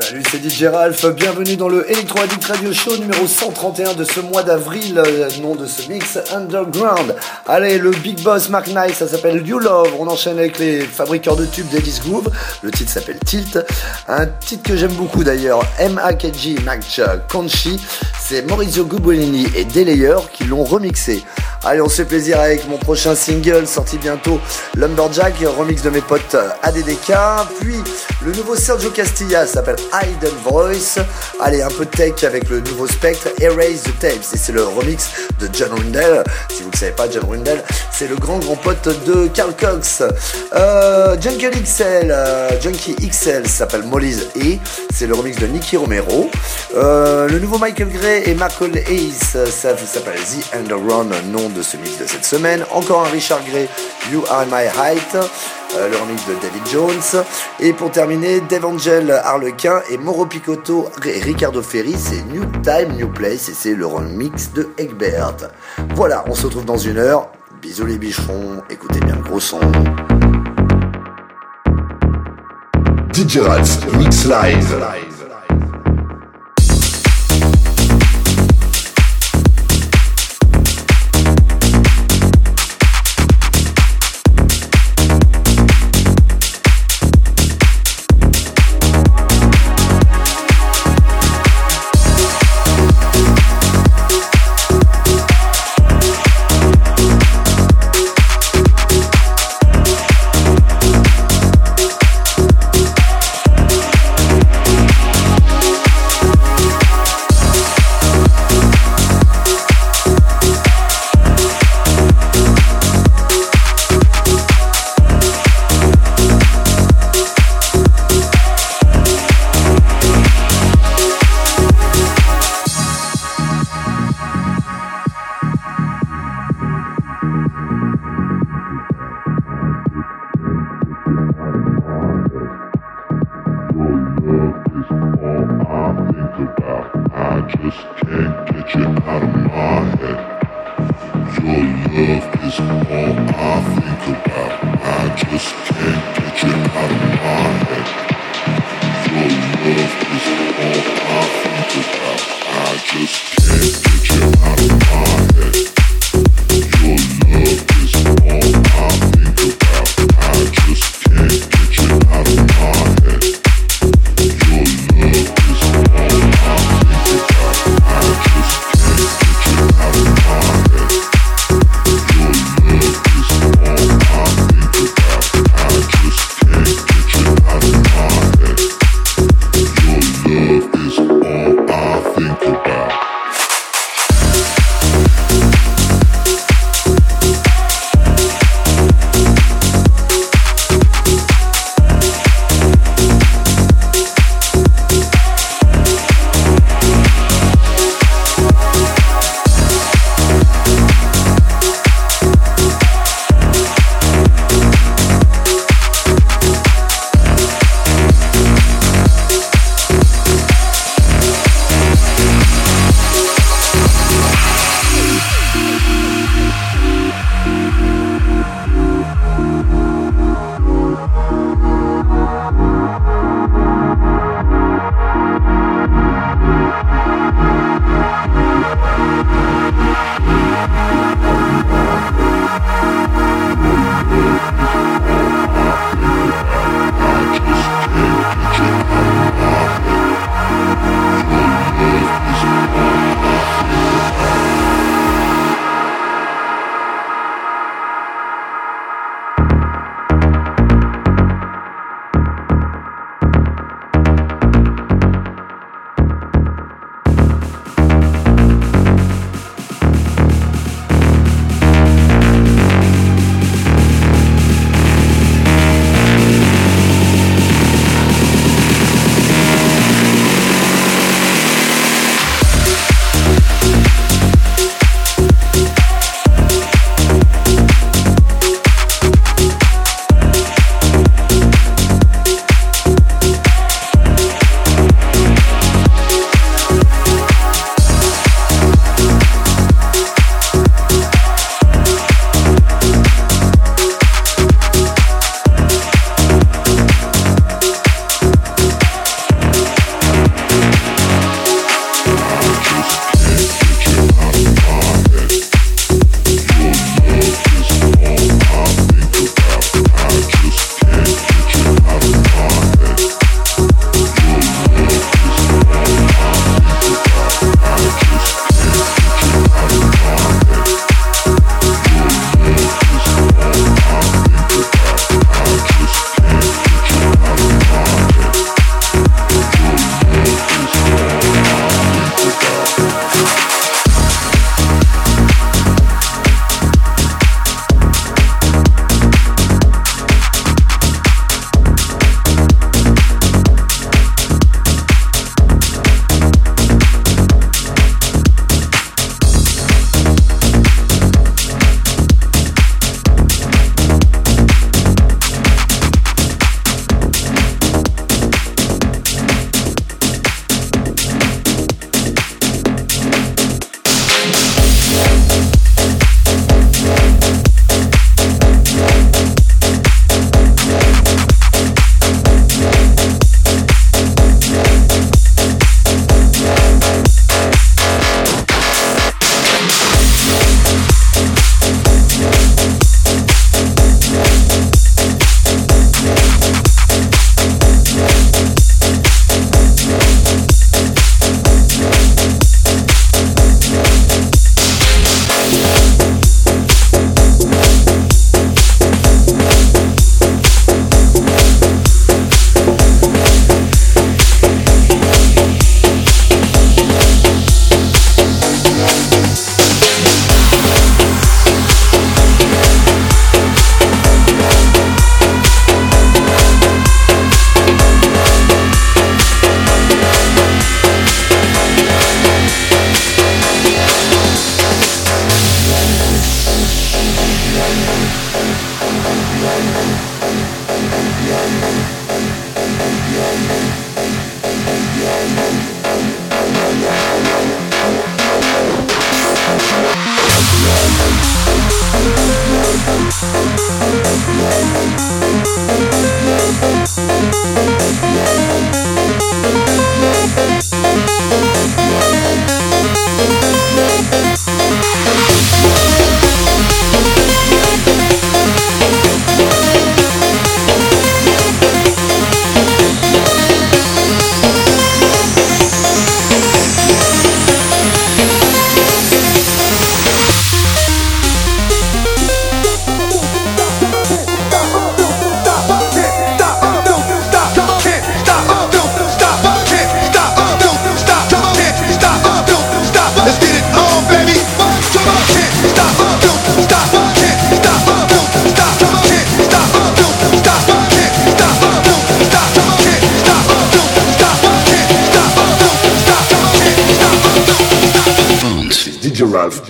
Salut, c'est DJ Ralph. Bienvenue dans le Electro Addict Radio Show numéro 131 de ce mois d'avril, euh, nom de ce mix Underground. Allez, le Big Boss Mark Knight, ça s'appelle You Love. On enchaîne avec les fabricants de tubes d'Edis Groove. Le titre s'appelle Tilt. Un titre que j'aime beaucoup d'ailleurs, M.A.K.G. Match Conchi. C'est Maurizio Gubolini et Delayer qui l'ont remixé. Allez, on se fait plaisir avec mon prochain single sorti bientôt, Lumberjack, remix de mes potes ADDK. Puis le nouveau Sergio Castilla s'appelle Hidden Voice. Allez, un peu tech avec le nouveau Spectre, Erase the Tapes. C'est le remix de John Rundell. Si vous ne savez pas, John Rundell, c'est le grand grand pote de Carl Cox. Euh, Junkie XL, euh, Junkie XL s'appelle Molly's E. C'est le remix de Nicky Romero. Euh, le nouveau Michael Gray et Michael Hayes, ça, s'appelle The Underrun, nom de ce mix de cette semaine. Encore un Richard Gray, You Are My Height, euh, le remix de David Jones. Et pour terminer, Dave Angel, Harlequin et Moro Picotto et Ricardo Ferri, c'est New Time, New Place et c'est le remix de Egbert. Voilà, on se retrouve dans une heure. Bisous les bicherons, écoutez bien le gros son. DJ Mix Live.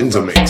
In the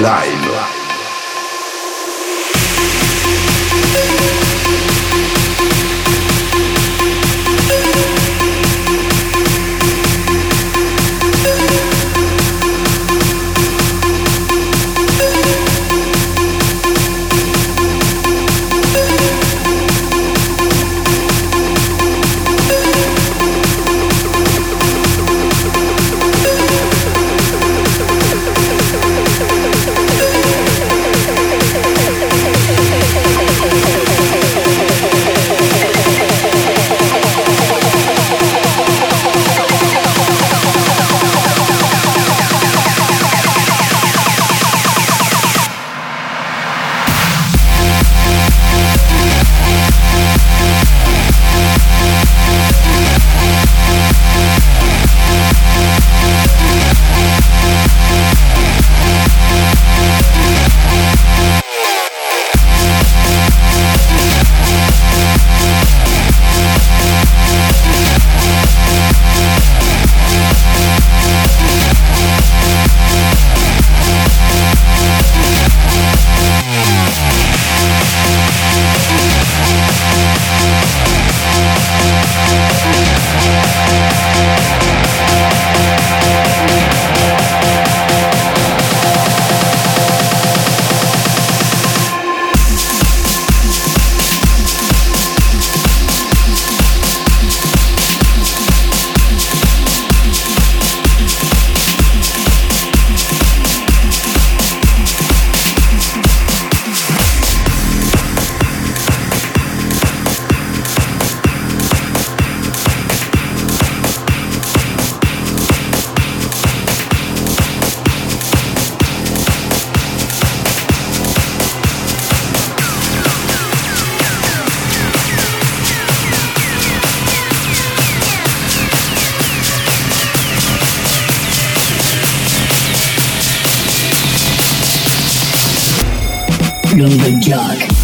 Live. from the dark.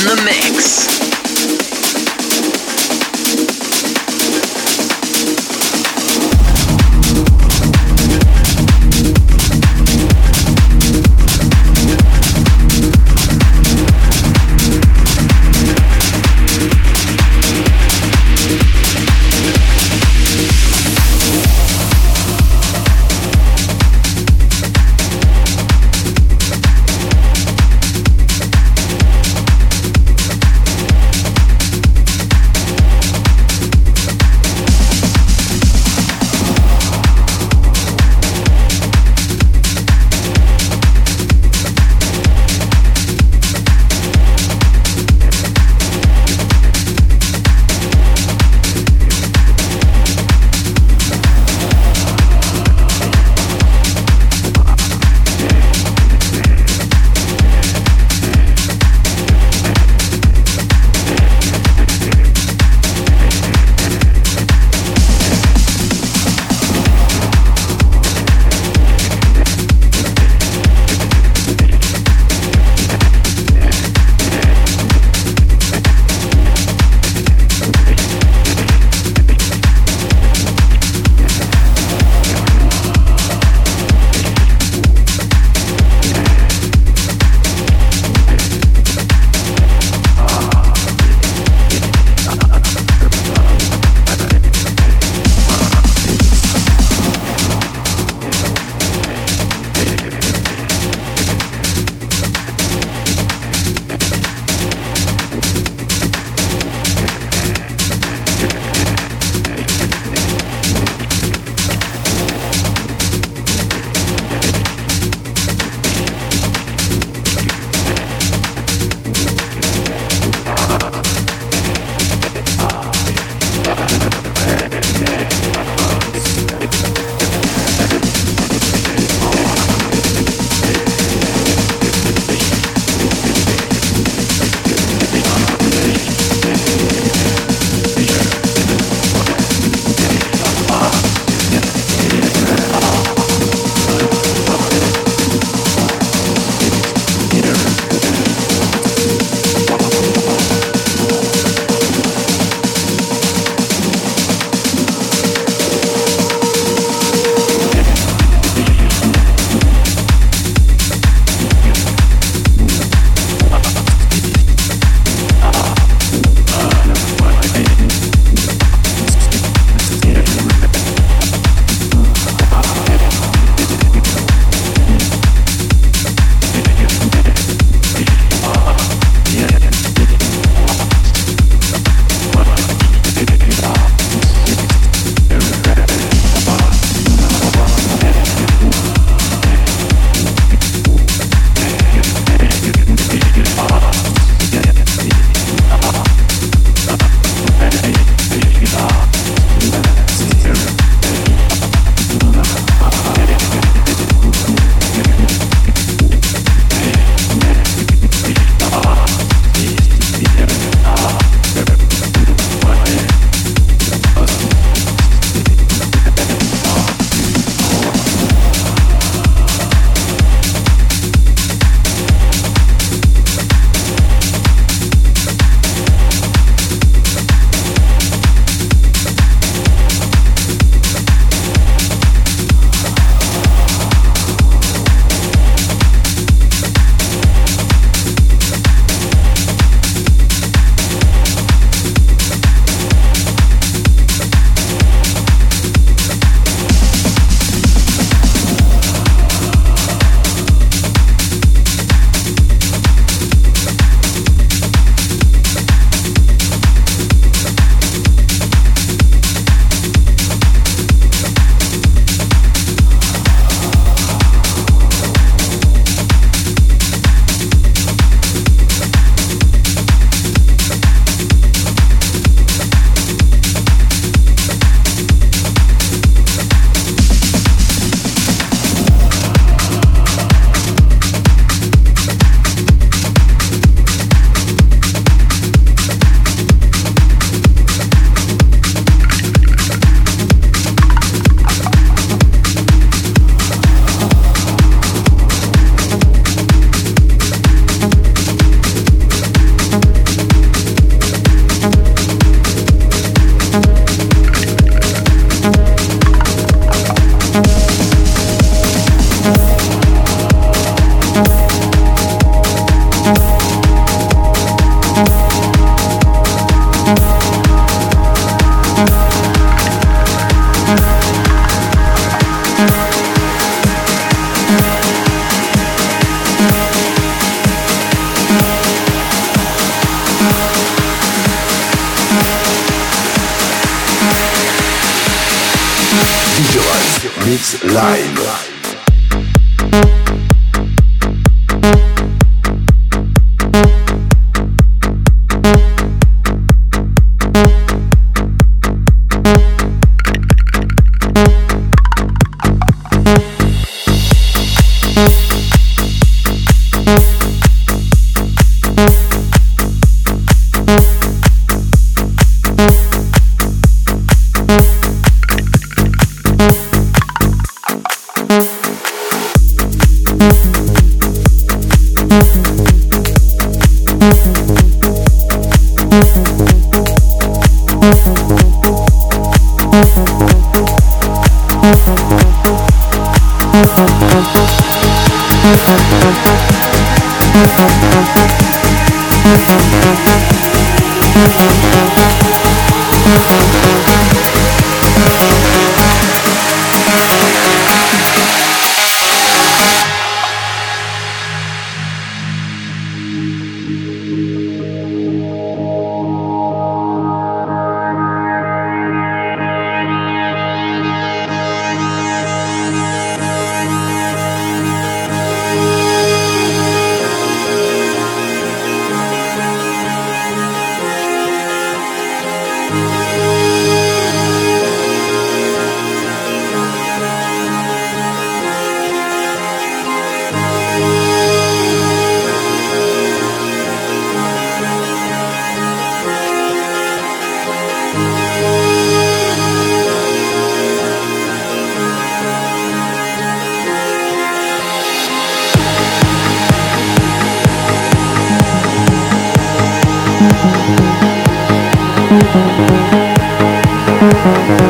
in the mix.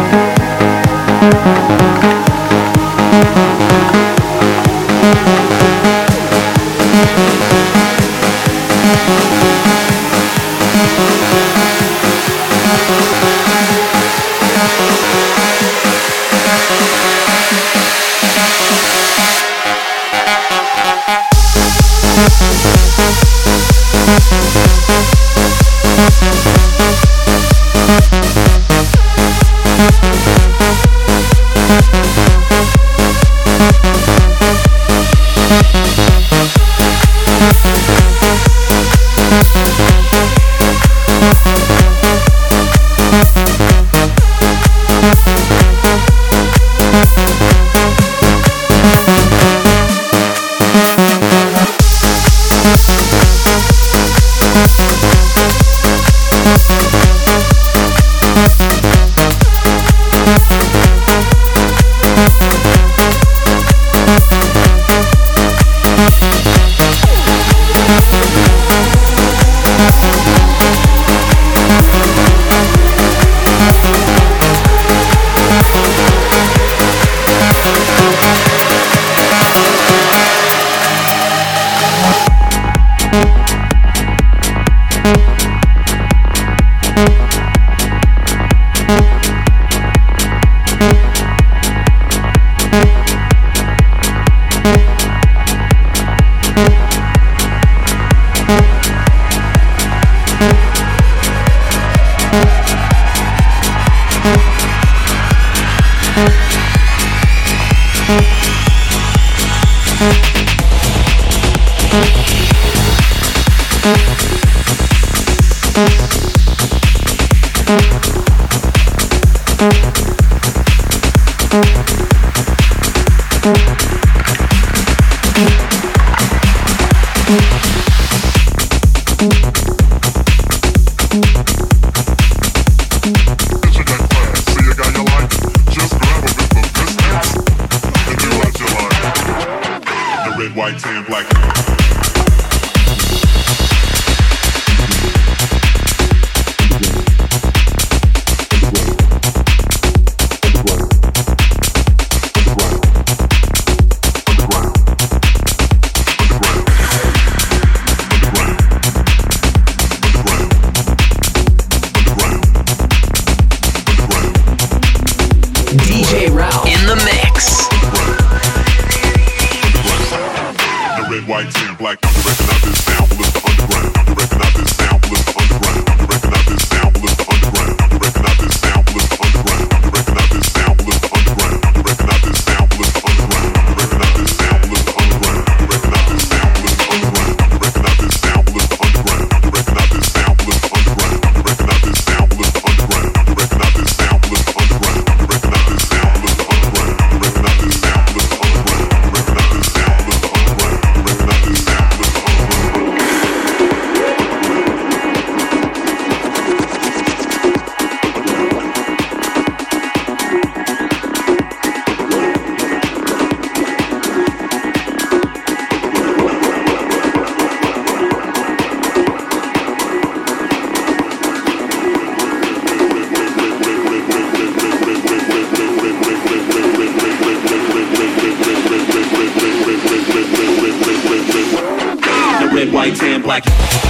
Thank you. white and black.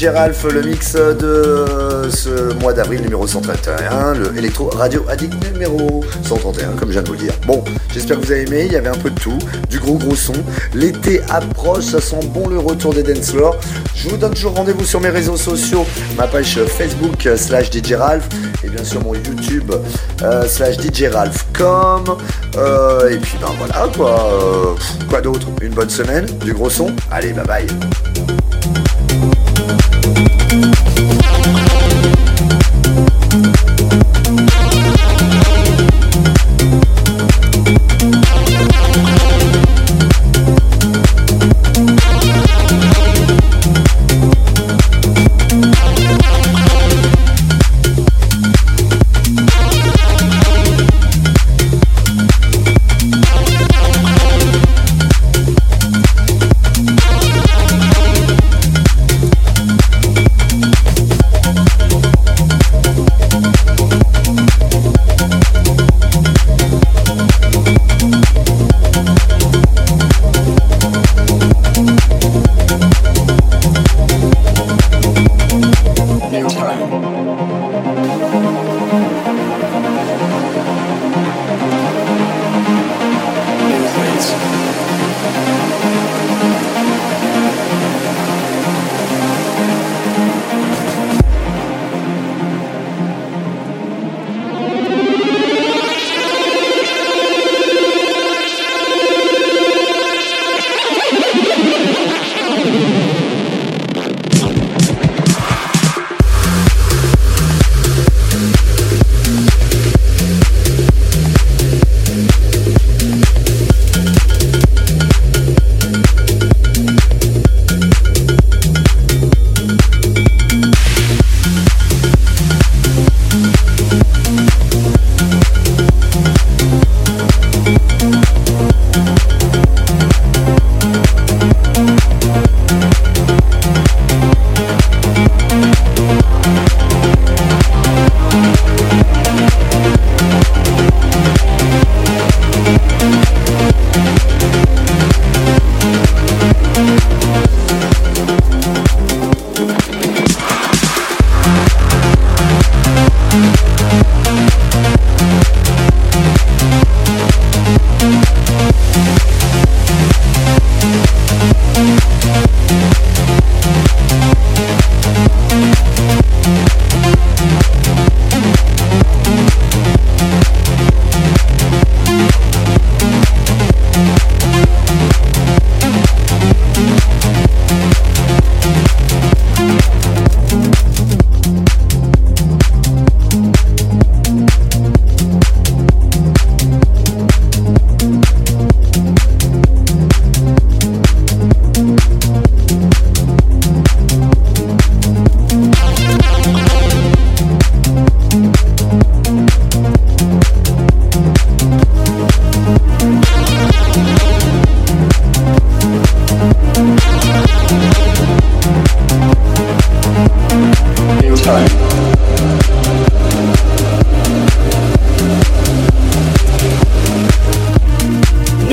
DJ le mix de ce mois d'avril numéro 131, le Electro Radio Addict numéro 131, comme je viens de vous le dire. Bon, j'espère que vous avez aimé, il y avait un peu de tout, du gros gros son. L'été approche, ça sent bon le retour des dance floors. Je vous donne toujours rendez-vous sur mes réseaux sociaux, ma page Facebook slash DJ Ralph et bien sûr mon YouTube euh, slash DJ Ralph.com. Euh, et puis ben voilà quoi. Euh, quoi d'autre? Une bonne semaine, du gros son. Allez, bye bye. Thank you.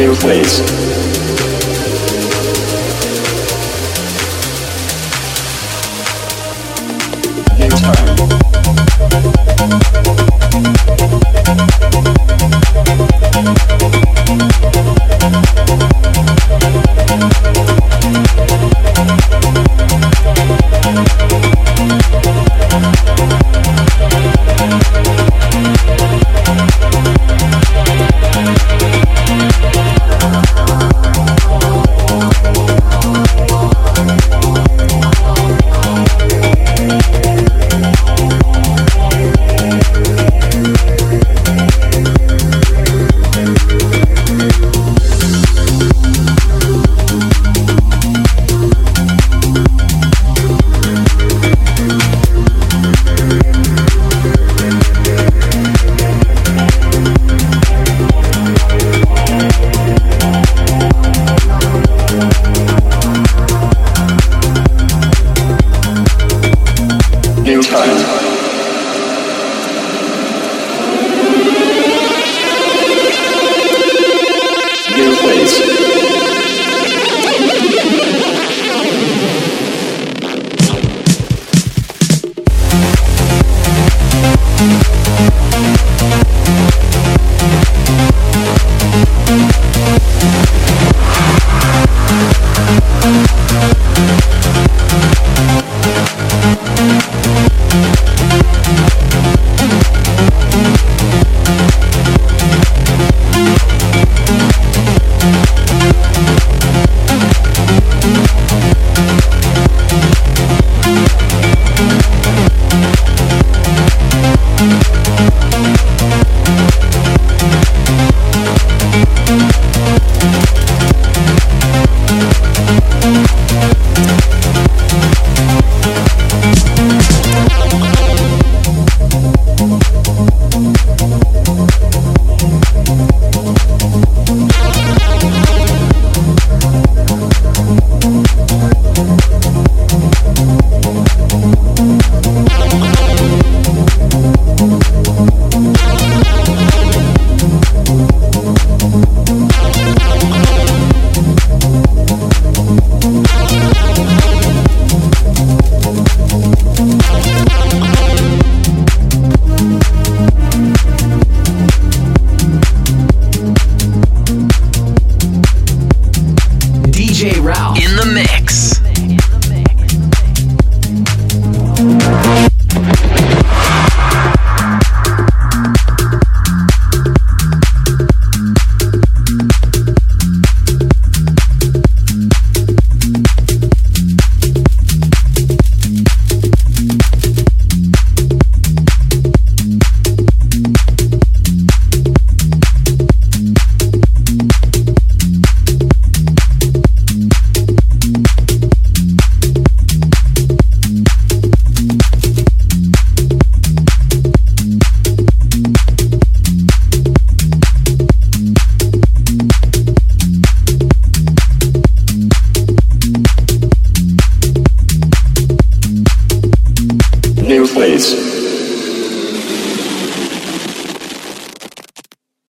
waves.